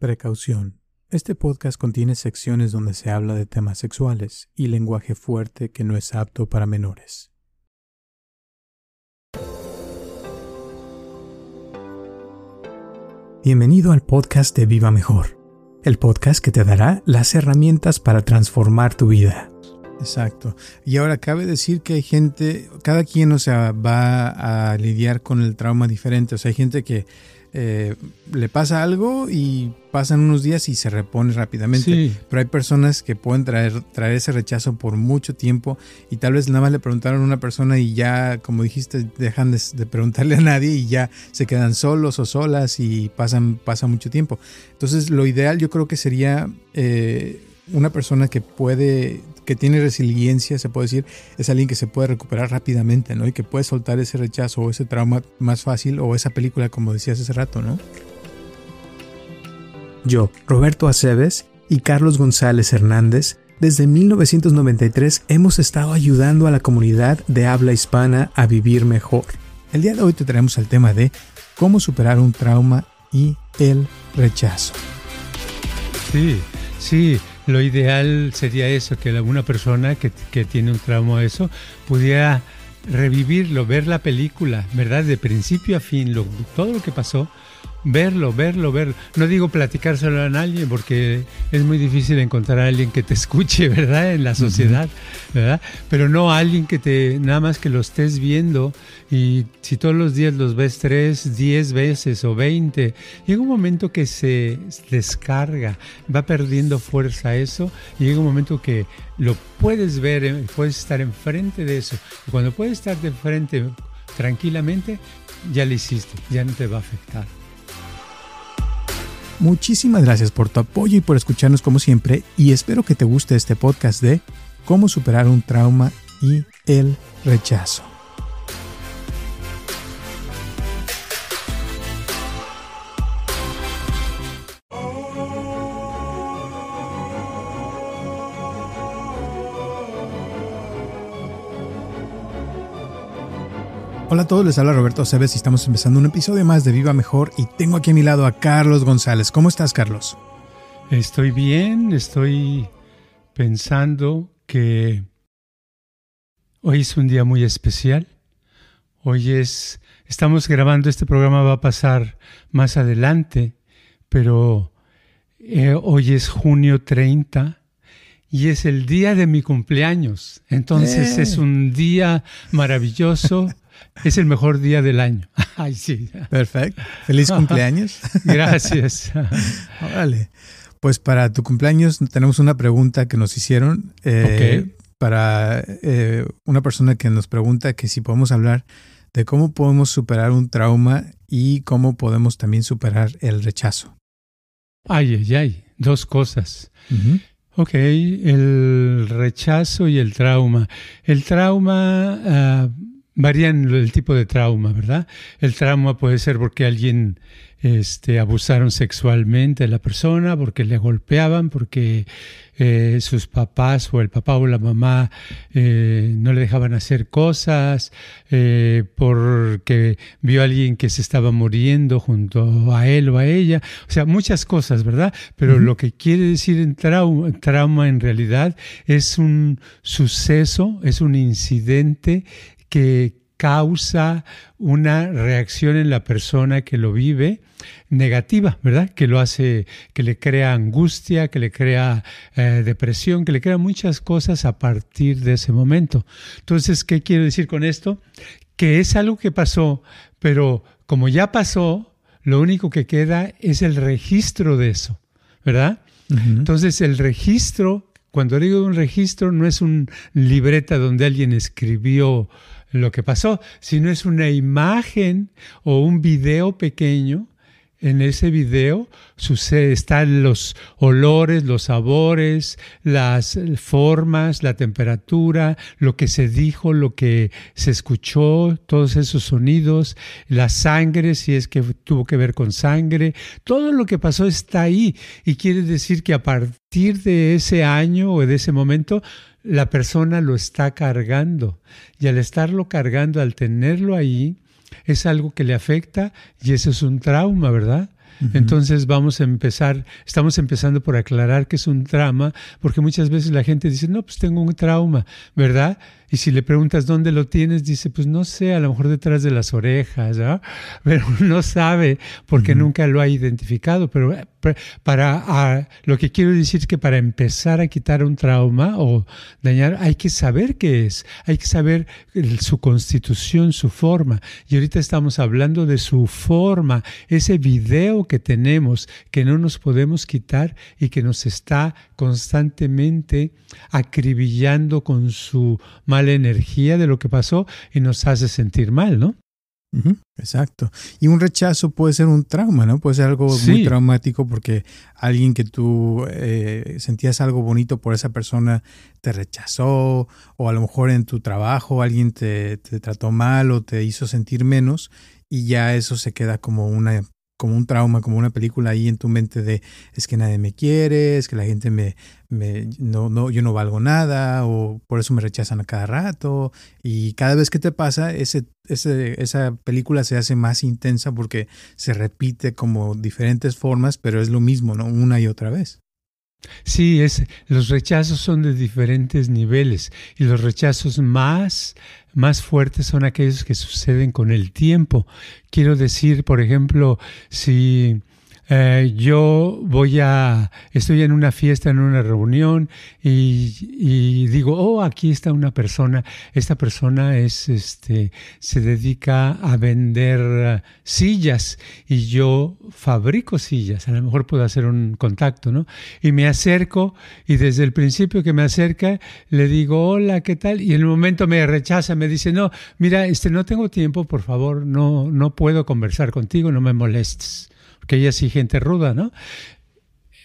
Precaución. Este podcast contiene secciones donde se habla de temas sexuales y lenguaje fuerte que no es apto para menores. Bienvenido al podcast de Viva Mejor, el podcast que te dará las herramientas para transformar tu vida. Exacto. Y ahora cabe decir que hay gente, cada quien, o sea, va a lidiar con el trauma diferente. O sea, hay gente que eh, le pasa algo y pasan unos días y se repone rápidamente. Pero hay personas que pueden traer, traer ese rechazo por mucho tiempo y tal vez nada más le preguntaron a una persona y ya, como dijiste, dejan de, preguntarle a nadie y ya se quedan solos o solas y pasan, pasa mucho tiempo. Entonces, lo ideal yo creo que sería eh, una persona que puede que tiene resiliencia, se puede decir, es alguien que se puede recuperar rápidamente, ¿no? Y que puede soltar ese rechazo o ese trauma más fácil o esa película, como decías hace rato, ¿no? Yo, Roberto Aceves y Carlos González Hernández, desde 1993 hemos estado ayudando a la comunidad de habla hispana a vivir mejor. El día de hoy te traemos el tema de cómo superar un trauma y el rechazo. Sí, sí, lo ideal sería eso, que alguna persona que, que tiene un trauma eso pudiera revivirlo, ver la película, ¿verdad? De principio a fin, lo, todo lo que pasó, verlo, verlo, verlo. No digo platicárselo a nadie porque es muy difícil encontrar a alguien que te escuche, ¿verdad? En la sociedad, ¿verdad? Pero no alguien que te, nada más que lo estés viendo y si todos los días los ves tres, diez veces o veinte, llega un momento que se descarga, va perdiendo fuerza eso y llega un momento que lo puedes ver, eh, puedes estar enfrente de eso. Y cuando puedes estar de frente tranquilamente, ya lo hiciste, ya no te va a afectar. Muchísimas gracias por tu apoyo y por escucharnos como siempre y espero que te guste este podcast de cómo superar un trauma y el rechazo. Hola a todos, les habla Roberto Cebes y estamos empezando un episodio más de Viva Mejor y tengo aquí a mi lado a Carlos González. ¿Cómo estás, Carlos? Estoy bien, estoy pensando que hoy es un día muy especial. Hoy es, estamos grabando, este programa va a pasar más adelante, pero eh, hoy es junio 30 y es el día de mi cumpleaños. Entonces es un día maravilloso. Es el mejor día del año. Ay, sí. Perfecto. Feliz cumpleaños. Gracias. Vale. Pues para tu cumpleaños tenemos una pregunta que nos hicieron. Eh, para eh, una persona que nos pregunta que si podemos hablar de cómo podemos superar un trauma y cómo podemos también superar el rechazo. Ay, ay, ay. Dos cosas. Ok, el rechazo y el trauma. El trauma... Ah, varían el tipo de trauma, ¿verdad? El trauma puede ser porque alguien este, abusaron sexualmente de la persona, porque le golpeaban, porque eh, sus papás o el papá o la mamá eh, no le dejaban hacer cosas, eh, porque vio a alguien que se estaba muriendo junto a él o a ella, o sea, muchas cosas, ¿verdad? Pero lo que quiere decir en trauma, trauma en realidad es un suceso, es un incidente que causa una reacción en la persona que lo vive negativa, ¿verdad? Que lo hace, que le crea angustia, que le crea eh, depresión, que le crea muchas cosas a partir de ese momento. Entonces, ¿qué quiero decir con esto? Que es algo que pasó, pero como ya pasó, lo único que queda es el registro de eso, ¿verdad? Entonces, el registro, cuando digo un registro, no es un libreta donde alguien escribió lo que pasó, sino es una imagen o un video pequeño. En ese video sucede, están los olores, los sabores, las formas, la temperatura, lo que se dijo, lo que se escuchó, todos esos sonidos, la sangre, si es que tuvo que ver con sangre, todo lo que pasó está ahí y quiere decir que a partir de ese año o de ese momento la persona lo está cargando y al estarlo cargando, al tenerlo ahí, es algo que le afecta y eso es un trauma, ¿verdad? Entonces vamos a empezar, estamos empezando por aclarar que es un trauma, porque muchas veces la gente dice, no, pues tengo un trauma, ¿verdad? Y si le preguntas dónde lo tienes, dice, pues no sé, a lo mejor detrás de las orejas. Pero no sabe porque nunca lo ha identificado. Pero eh, para lo que quiero decir es que para empezar a quitar un trauma o dañar, hay que saber qué es, hay que saber su constitución, su forma. Y ahorita estamos hablando de su forma, ese video que tenemos que no nos podemos quitar y que nos está constantemente acribillando con su mala energía de lo que pasó y nos hace sentir mal, ¿no? exacto. Y un rechazo puede ser un trauma, ¿no? Puede ser algo muy traumático porque alguien que tú eh, sentías algo bonito por esa persona te rechazó o a lo mejor en tu trabajo alguien te, te trató mal o te hizo sentir menos y ya eso se queda como una como un trauma, como una película ahí en tu mente de es que nadie me quiere, es que la gente me, me no, no, yo no valgo nada, o por eso me rechazan a cada rato. Y cada vez que te pasa, ese, ese, esa película se hace más intensa porque se repite como diferentes formas, pero es lo mismo, ¿no? Una y otra vez. Sí, es, los rechazos son de diferentes niveles y los rechazos más, más fuertes son aquellos que suceden con el tiempo. Quiero decir, por ejemplo, si eh, yo voy a, estoy en una fiesta, en una reunión y, digo, oh, aquí está una persona, esta persona es, este, se dedica a vender eh, sillas y yo fabrico sillas, a lo mejor puedo hacer un contacto, ¿no? Y me acerco y desde el principio que me acerca le digo, hola, ¿qué tal? Y en el momento me rechaza, me dice, no, mira, este, no tengo tiempo, por favor, no, no puedo conversar contigo, no me molestes que ella sí gente ruda, ¿no?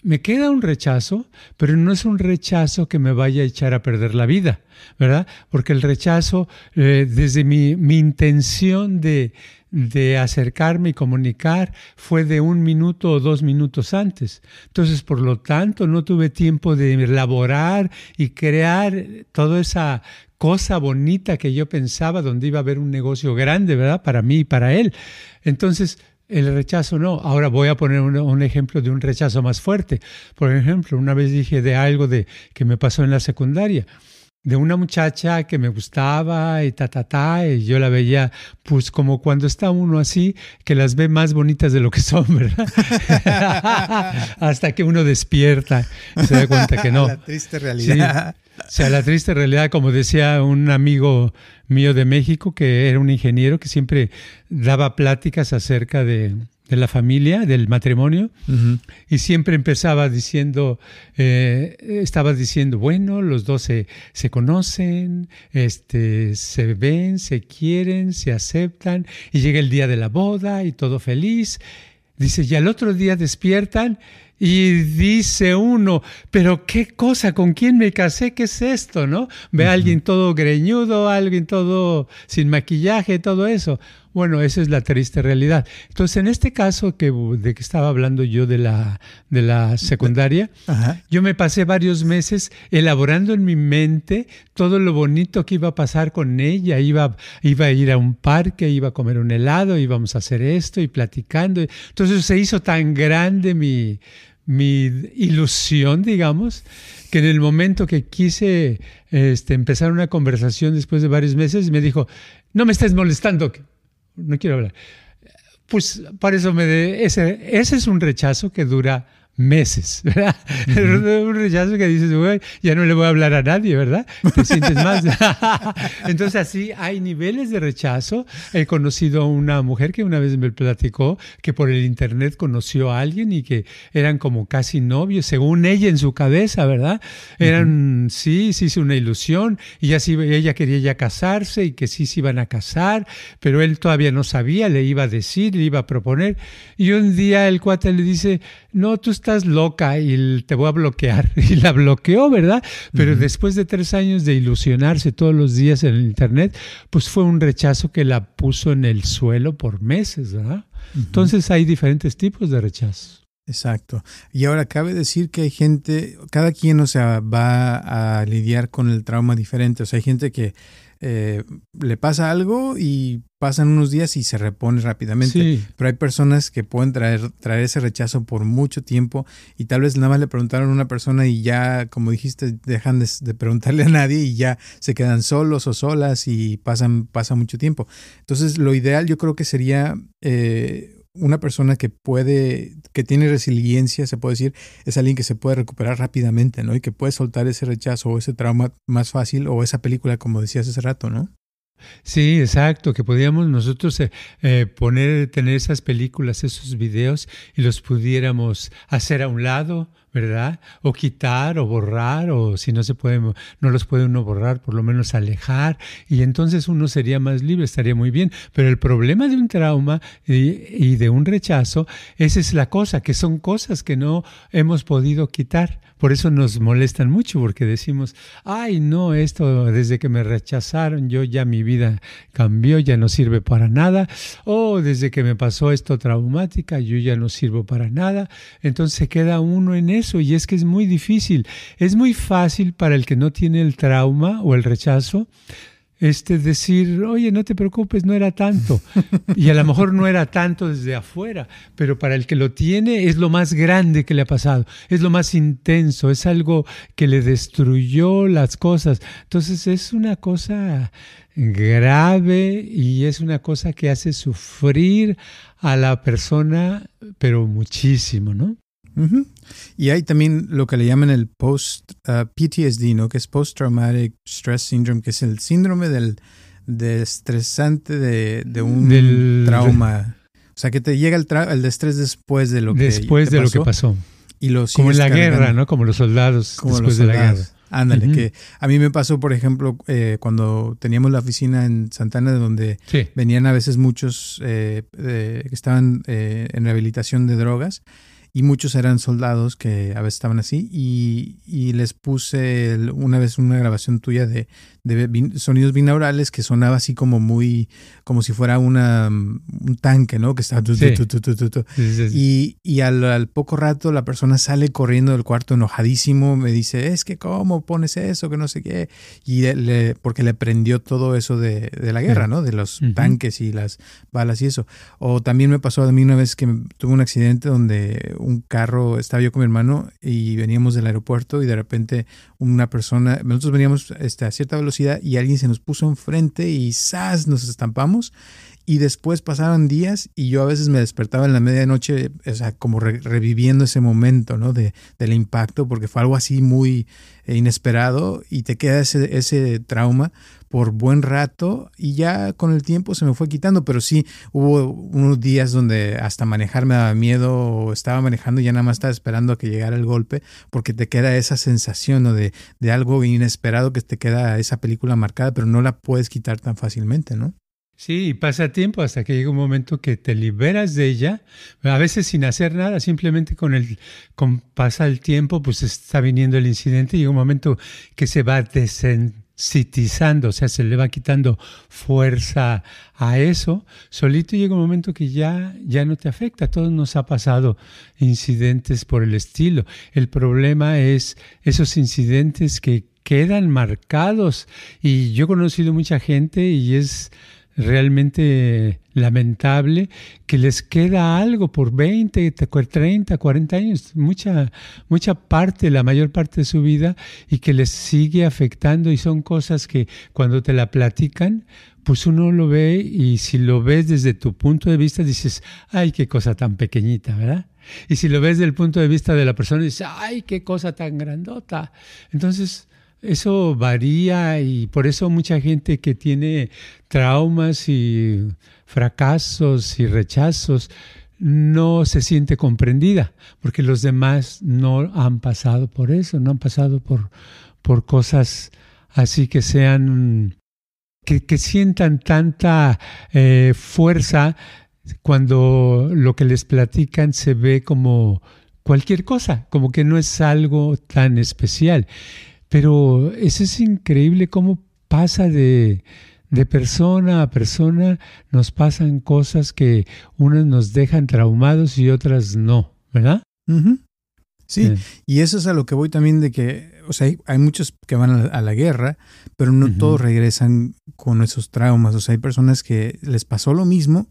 Me queda un rechazo, pero no es un rechazo que me vaya a echar a perder la vida, ¿verdad? Porque el rechazo, eh, desde mi, intención de, de acercarme y comunicar fue de un minuto o dos minutos antes. Entonces, por lo tanto, no tuve tiempo de elaborar y crear toda esa cosa bonita que yo pensaba donde iba a haber un negocio grande, ¿verdad? Para mí y para él. Entonces, el rechazo no. Ahora voy a poner un, ejemplo de un rechazo más fuerte. Por ejemplo, una vez dije de algo de que me pasó en la secundaria, de una muchacha que me gustaba y ta ta ta, y yo la veía pues como cuando está uno así, que las ve más bonitas de lo que son, ¿verdad? Hasta que uno despierta y se da cuenta que no. La triste realidad. O sea, la triste realidad, como decía un amigo mío de México, que era un ingeniero que siempre daba pláticas acerca de, la familia, del matrimonio, y siempre empezaba diciendo, eh, estaba diciendo, bueno, los dos se, se, conocen, este, se ven, se quieren, se aceptan, y llega el día de la boda y todo feliz. Dice, y al otro día despiertan y dice uno, pero qué cosa, ¿con quién me casé? ¿Qué es esto? ¿No? Ve a alguien todo greñudo, alguien todo sin maquillaje, todo eso. Bueno, esa es la triste realidad. Entonces, en este caso que, de que estaba hablando yo de la, de la secundaria, yo me pasé varios meses elaborando en mi mente todo lo bonito que iba a pasar con ella. Iba, iba a ir a un parque, iba a comer un helado, íbamos a hacer esto y platicando. Entonces se hizo tan grande mi, mi ilusión, digamos, que en el momento que quise este, empezar una conversación después de varios meses, me dijo, no me estés molestando, no quiero hablar. Pues para eso me ese, ese es un rechazo que dura meses, ¿verdad? Un rechazo que dices, güey, ya no le voy a hablar a nadie, ¿verdad? Te sientes más. Entonces así hay niveles de rechazo. He conocido a una mujer que una vez me platicó que por el internet conoció a alguien y que eran como casi novios, según ella en su cabeza, ¿verdad? Eran, sí, sí, sí, una ilusión y ya sí, ella quería ya casarse y que sí se iban a casar, pero él todavía no sabía, le iba a decir, le iba a proponer. Y un día el cuate le dice, no, tú estás loca y te voy a bloquear. Y la bloqueó, ¿verdad? Pero después de tres años de ilusionarse todos los días en el Internet, pues fue un rechazo que la puso en el suelo por meses, ¿verdad? Entonces hay diferentes tipos de rechazo. Exacto. Y ahora cabe decir que hay gente, cada quien, o sea, va a lidiar con el trauma diferente. O sea, hay gente que eh, le pasa algo y pasan unos días y se repone rápidamente. Pero hay personas que pueden traer, traer ese rechazo por mucho tiempo y tal vez nada más le preguntaron a una persona y ya, como dijiste, dejan de, preguntarle a nadie y ya se quedan solos o solas y pasan pasa mucho tiempo. Entonces, lo ideal yo creo que sería eh, una persona que puede, que tiene resiliencia, se puede decir, es alguien que se puede recuperar rápidamente, ¿no? Y que puede soltar ese rechazo o ese trauma más fácil o esa película, como decías hace rato, ¿no? Sí, exacto, que podíamos nosotros eh, eh, poner, tener esas películas, esos videos y los pudiéramos hacer a un lado, ¿verdad? O quitar o borrar, o si no se puede, no los puede uno borrar, por lo menos alejar, y entonces uno sería más libre, estaría muy bien. Pero el problema de un trauma y, de un rechazo, esa es la cosa, que son cosas que no hemos podido quitar. Por eso nos molestan mucho, porque decimos, ay, no, esto desde que me rechazaron, yo ya mi vida cambió, ya no sirve para nada, o desde que me pasó esto traumática, yo ya no sirvo para nada. Entonces queda uno en eso y es que es muy difícil. Es muy fácil para el que no tiene el trauma o el rechazo este, decir, oye, no te preocupes, no era tanto. Y a lo mejor no era tanto desde afuera, pero para el que lo tiene es lo más grande que le ha pasado, es lo más intenso, es algo que le destruyó las cosas. Entonces es una cosa grave y es una cosa que hace sufrir a la persona, pero muchísimo, ¿no? Y hay también lo que le llaman el post uh, PTSD, ¿no? Que es Post Traumatic Stress Syndrome, que es el síndrome del, estresante de, un trauma. O sea, que te llega el, el estrés después de lo que Después de lo que pasó. Y lo Como en la guerra, ¿no? Como los soldados después de la guerra. Ándale, que a mí me pasó, por ejemplo, eh, cuando teníamos la oficina en Santana, donde venían a veces muchos eh, que estaban eh, en rehabilitación de drogas y muchos eran soldados que a veces estaban así y, y les puse una vez una grabación tuya de, de sonidos binaurales que sonaba así como muy, como si fuera una, un tanque, ¿no? Que estaba... y, y al, poco rato la persona sale corriendo del cuarto enojadísimo, me dice, es que cómo pones eso, que no sé qué. Y le, porque le prendió todo eso de, de la guerra, ¿no? De los tanques y las balas y eso. O también me pasó a mí una vez que tuve un accidente donde un carro, estaba yo con mi hermano y veníamos del aeropuerto y de repente una persona, nosotros veníamos este, a cierta velocidad, y alguien se nos puso enfrente y ¡zas! nos estampamos. Y después pasaron días y yo a veces me despertaba en la medianoche, o sea, como reviviendo ese momento, ¿no? De, del impacto, porque fue algo así muy eh, inesperado y te queda ese, ese trauma por buen rato y ya con el tiempo se me fue quitando, pero sí hubo unos días donde hasta manejar me daba miedo o estaba manejando y ya nada más estaba esperando a que llegara el golpe porque te queda esa sensación de, de algo inesperado que te queda esa película marcada, pero no la puedes quitar tan fácilmente, ¿no? Sí, y pasa tiempo hasta que llega un momento que te liberas de ella, a veces sin hacer nada, simplemente con el con pasa el tiempo, pues está viniendo el incidente y llega un momento que se va desen, citizando, o sea, se le va quitando fuerza a eso, solito llega un momento que ya, ya no te afecta. A todos nos ha pasado incidentes por el estilo. El problema es esos incidentes que quedan marcados. Y yo he conocido mucha gente y es realmente lamentable que les queda algo por 20, 30, 40 años, mucha, mucha parte, la mayor parte de su vida y que les sigue afectando y son cosas que cuando te la platican, pues uno lo ve y si lo ves desde tu punto de vista dices, ay, qué cosa tan pequeñita, ¿verdad? Y si lo ves desde el punto de vista de la persona dices, ay, qué cosa tan grandota. Entonces, eso varía y por eso mucha gente que tiene traumas y fracasos y rechazos no se siente comprendida, porque los demás no han pasado por eso, no han pasado por, por cosas así que sean, que, sientan tanta eh, fuerza cuando lo que les platican se ve como cualquier cosa, como que no es algo tan especial. Pero eso es increíble cómo pasa de, persona a persona, nos pasan cosas que unas nos dejan traumados y otras no, ¿verdad? Sí, y eso es a lo que voy también de que, o sea, hay, muchos que van a la, guerra, pero no todos regresan con esos traumas. O sea, hay personas que les pasó lo mismo,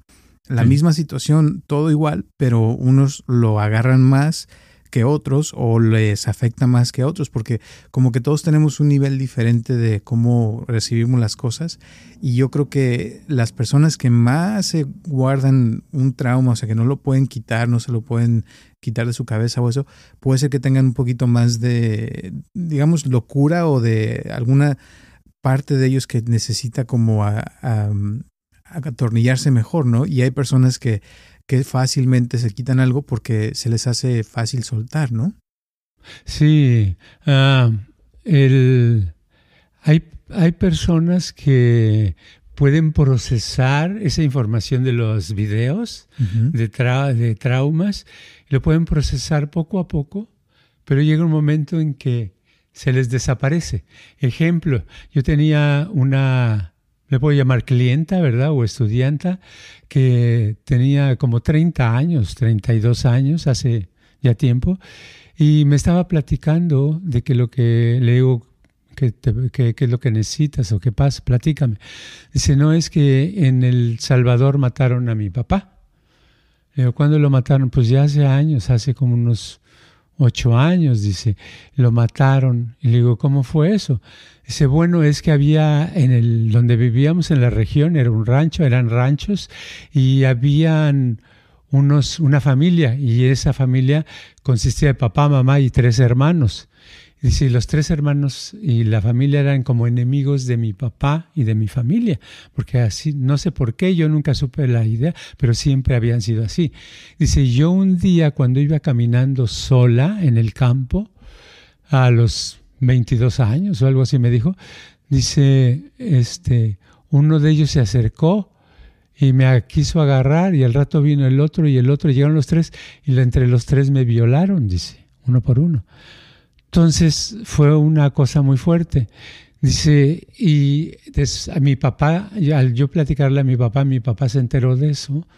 la misma situación, todo igual, pero unos lo agarran más que otros o les afecta más que otros, porque como que todos tenemos un nivel diferente de cómo recibimos las cosas y yo creo que las personas que más se guardan un trauma, o sea, que no lo pueden quitar, no se lo pueden quitar de su cabeza o eso, puede ser que tengan un poquito más de, digamos, locura o de alguna parte de ellos que necesita como a, atornillarse mejor, ¿no? Y hay personas que que fácilmente se quitan algo porque se les hace fácil soltar, ¿no? Sí, ah, el, hay, hay personas que pueden procesar esa información de los videos de, de traumas, lo pueden procesar poco a poco, pero llega un momento en que se les desaparece. Ejemplo, yo tenía una le puedo llamar clienta, ¿verdad? O estudianta, que tenía como 30 años, 32 años, hace ya tiempo, y me estaba platicando de que lo que le digo, que, es lo que necesitas o qué pasa, platícame. Dice, no, es que en El Salvador mataron a mi papá. Le digo, ¿cuándo lo mataron? Pues ya hace años, hace como unos ocho años, dice, lo mataron. Y le digo, ¿cómo fue eso? Dice, bueno, es que había en el donde vivíamos en la región, era un rancho, eran ranchos, y habían unos, una familia, y esa familia consistía de papá, mamá y tres hermanos. Dice, los tres hermanos y la familia eran como enemigos de mi papá y de mi familia, porque así, no sé por qué, yo nunca supe la idea, pero siempre habían sido así. Dice, yo un día cuando iba caminando sola en el campo, a los 22 años o algo así me dijo, dice, este, uno de ellos se acercó y me quiso agarrar y al rato vino el otro y el otro, llegaron los tres y entre los tres me violaron, dice, uno por uno. Entonces fue una cosa muy fuerte. Dice, y a mi papá, al yo platicarle a mi papá, mi papá se enteró de eso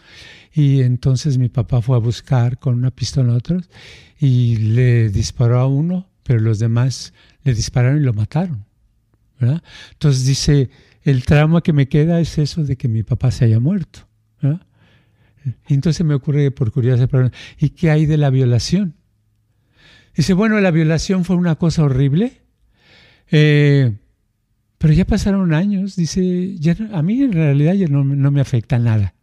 y entonces mi papá fue a buscar con una pistola a otros y le disparó a uno, pero los demás le dispararon y lo mataron. Entonces dice, el trauma que me queda es eso de que mi papá se haya muerto. Entonces me ocurre por curiosidad, ¿y qué hay de la violación? Dice, bueno, la violación fue una cosa horrible, eh, pero ya pasaron años, dice, ya, a mí en realidad ya no, no me afecta nada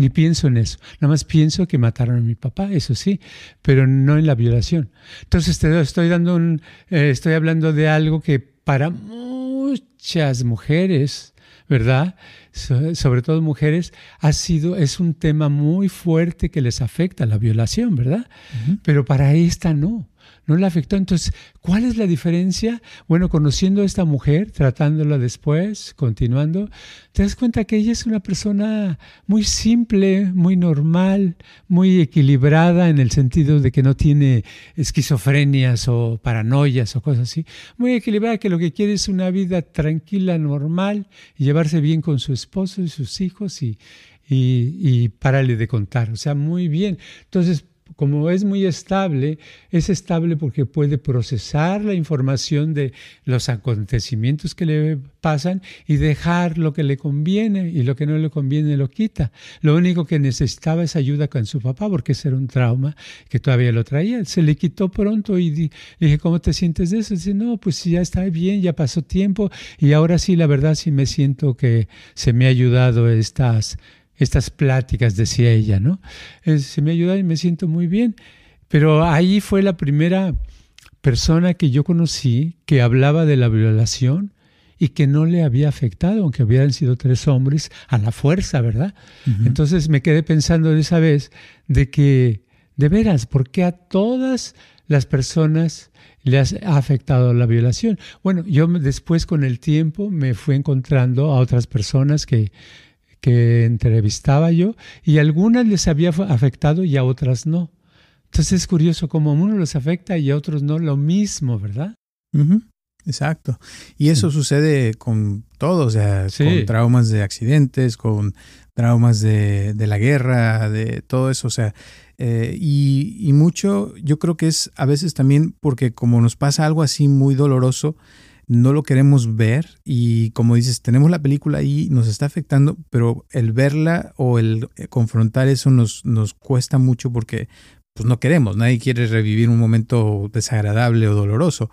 ni pienso en eso. Nada más pienso que mataron a mi papá, eso sí, pero no en la violación. Entonces te estoy dando un, eh, estoy hablando de algo que para muchas mujeres, ¿verdad? sobre todo mujeres, ha sido, es un tema muy fuerte que les afecta la violación, ¿verdad? Pero para esta no no le afectó. Entonces, ¿cuál es la diferencia? Bueno, conociendo a esta mujer, tratándola después, continuando, te das cuenta que ella es una persona muy simple, muy normal, muy equilibrada en el sentido de que no tiene esquizofrenias o paranoias o cosas así. Muy equilibrada, que lo que quiere es una vida tranquila, normal, y llevarse bien con su esposo y sus hijos y, y, y párale de contar. O sea, muy bien. Entonces, como es muy estable, es estable porque puede procesar la información de los acontecimientos que le pasan y dejar lo que le conviene y lo que no le conviene lo quita. Lo único que necesitaba es ayuda con su papá porque ese era un trauma que todavía lo traía. Se le quitó pronto y le dije, ¿cómo te sientes de eso? Dice, no, pues ya está bien, ya pasó tiempo y ahora sí, la verdad sí me siento que se me ha ayudado estas estas pláticas, decía ella, ¿no? se me ayuda y me siento muy bien. Pero ahí fue la primera persona que yo conocí que hablaba de la violación y que no le había afectado, aunque hubieran sido tres hombres, a la fuerza, ¿verdad? Entonces me quedé pensando de esa vez de que, de veras, ¿por qué a todas las personas les ha afectado la violación? Bueno, yo después con el tiempo me fui encontrando a otras personas que que entrevistaba yo y algunas les había afectado y a otras no. Entonces es curioso cómo a uno les afecta y a otros no lo mismo, ¿verdad? Exacto. Y eso sucede con todo, o sea, con traumas de accidentes, con traumas de, de, la guerra, de todo eso, o sea, eh, y, y, mucho yo creo que es a veces también porque como nos pasa algo así muy doloroso, no lo queremos ver y como dices, tenemos la película ahí, nos está afectando, pero el verla o el eh, confrontar eso nos, nos cuesta mucho porque pues no queremos, nadie quiere revivir un momento desagradable o doloroso.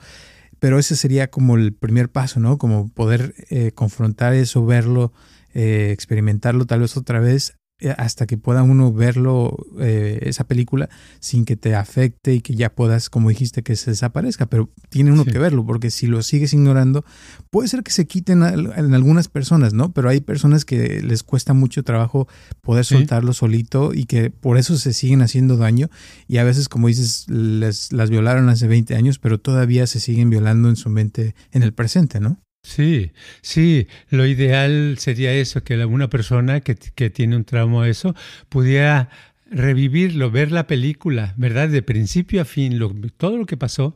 Pero ese sería como el primer paso, ¿no? Como poder eh, confrontar eso, verlo, eh, experimentarlo tal vez otra vez hasta que pueda uno verlo, eh, esa película, sin que te afecte y que ya puedas, como dijiste, que se desaparezca. Pero tiene uno que verlo, porque si lo sigues ignorando, puede ser que se quiten en algunas personas, ¿no? Pero hay personas que les cuesta mucho trabajo poder soltarlo solito y que por eso se siguen haciendo daño. Y a veces, como dices, les, las violaron hace 20 años, pero todavía se siguen violando en su mente en el presente, ¿no? Sí, sí, lo ideal sería eso, que una persona que, que tiene un trauma eso pudiera revivirlo, ver la película, ¿verdad? De principio a fin, todo lo que pasó,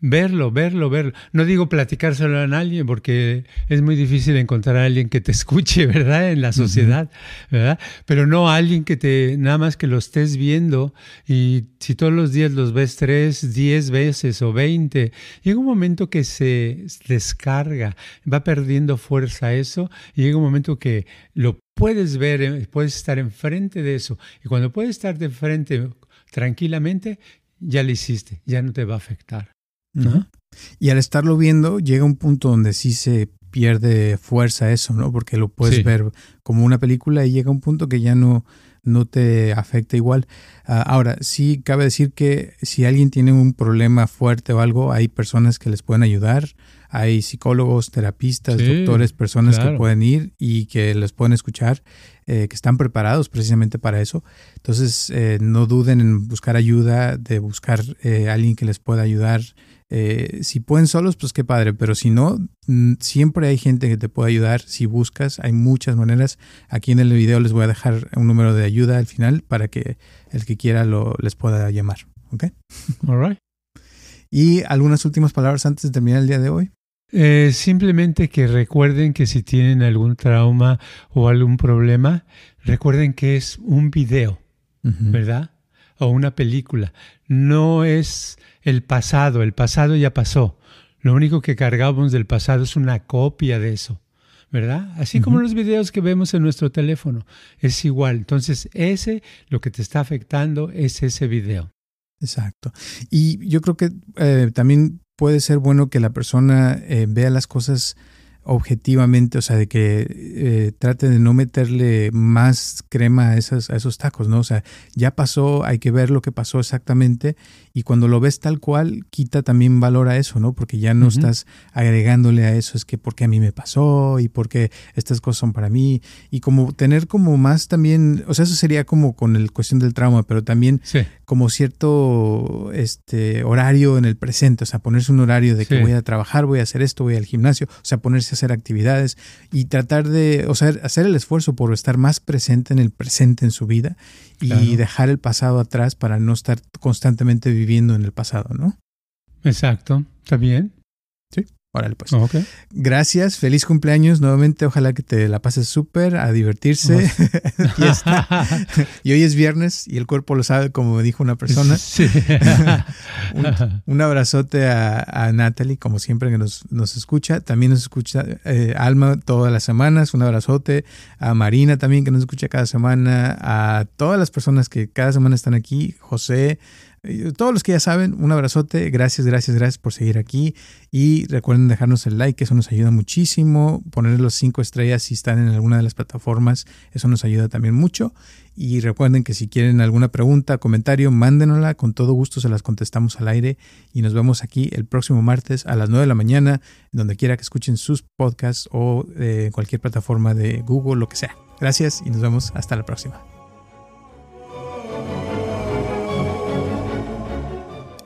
verlo, verlo, verlo. No digo platicárselo a alguien porque es muy difícil encontrar a alguien que te escuche, ¿verdad? En la sociedad, ¿verdad? Pero no a alguien que te, nada más que lo estés viendo y si todos los días los ves tres, diez veces o veinte, llega un momento que se descarga, va perdiendo fuerza eso y llega un momento que lo puedes ver, eh, puedes estar enfrente de eso y cuando puedes estar de frente tranquilamente, ya lo hiciste, ya no te va a afectar. Y al estarlo viendo, llega un punto donde sí se pierde fuerza eso, ¿no? Porque lo puedes ver como una película y llega un punto que ya no, no te afecta igual. Ah, ahora, sí cabe decir que si alguien tiene un problema fuerte o algo, hay personas que les pueden ayudar, hay psicólogos, terapistas, doctores, personas que pueden ir y que les pueden escuchar, eh, que están preparados precisamente para eso. Entonces, eh, no duden en buscar ayuda, de buscar eh, alguien que les pueda ayudar. Eh, si pueden solos, pues qué padre, pero si no, mm, siempre hay gente que te puede ayudar. Si buscas, hay muchas maneras. Aquí en el video les voy a dejar un número de ayuda al final para que el que quiera lo, les pueda llamar. ¿Ok? All right. ¿Y algunas últimas palabras antes de terminar el día de hoy? Eh, simplemente que recuerden que si tienen algún trauma o algún problema, recuerden que es un video, ¿verdad? O una película. No es el pasado, el pasado ya pasó. Lo único que cargamos del pasado es una copia de eso, ¿verdad? Así como los videos que vemos en nuestro teléfono, es igual. Entonces, ese, lo que te está afectando es ese video. Exacto. Y yo creo que eh, también puede ser bueno que la persona eh, vea las cosas objetivamente, o sea, de que eh, trate de no meterle más crema a, esas, a esos tacos, ¿no? O sea, ya pasó, hay que ver lo que pasó exactamente y cuando lo ves tal cual, quita también valor a eso, ¿no? Porque ya no estás agregándole a eso, es que porque a mí me pasó y porque estas cosas son para mí y como tener como más también, o sea, eso sería como con el cuestión del trauma, pero también como cierto este horario en el presente, o sea, ponerse un horario de que voy a trabajar, voy a hacer esto, voy al gimnasio, o sea, ponerse hacer actividades y tratar de, o sea, hacer el esfuerzo por estar más presente en el presente en su vida y dejar el pasado atrás para no estar constantemente viviendo en el pasado, ¿no? Exacto, está bien. Sí. Órale, pues. Gracias, feliz cumpleaños nuevamente. Ojalá que te la pases súper, a divertirse. y hoy es viernes y el cuerpo lo sabe, como me dijo una persona. Sí. un, abrazote a, Natalie, como siempre, que nos, nos escucha. También nos escucha eh, Alma todas las semanas. Un abrazote a Marina también, que nos escucha cada semana. A todas las personas que cada semana están aquí. José. Todos los que ya saben, un abrazote, gracias, gracias, gracias por seguir aquí y recuerden dejarnos el like, eso nos ayuda muchísimo, poner los cinco estrellas si están en alguna de las plataformas, eso nos ayuda también mucho y recuerden que si quieren alguna pregunta, comentario, mándenosla, con todo gusto se las contestamos al aire y nos vemos aquí el próximo martes a las 9 de la mañana, donde quiera que escuchen sus podcasts o eh, cualquier plataforma de Google, lo que sea. Gracias y nos vemos hasta la próxima.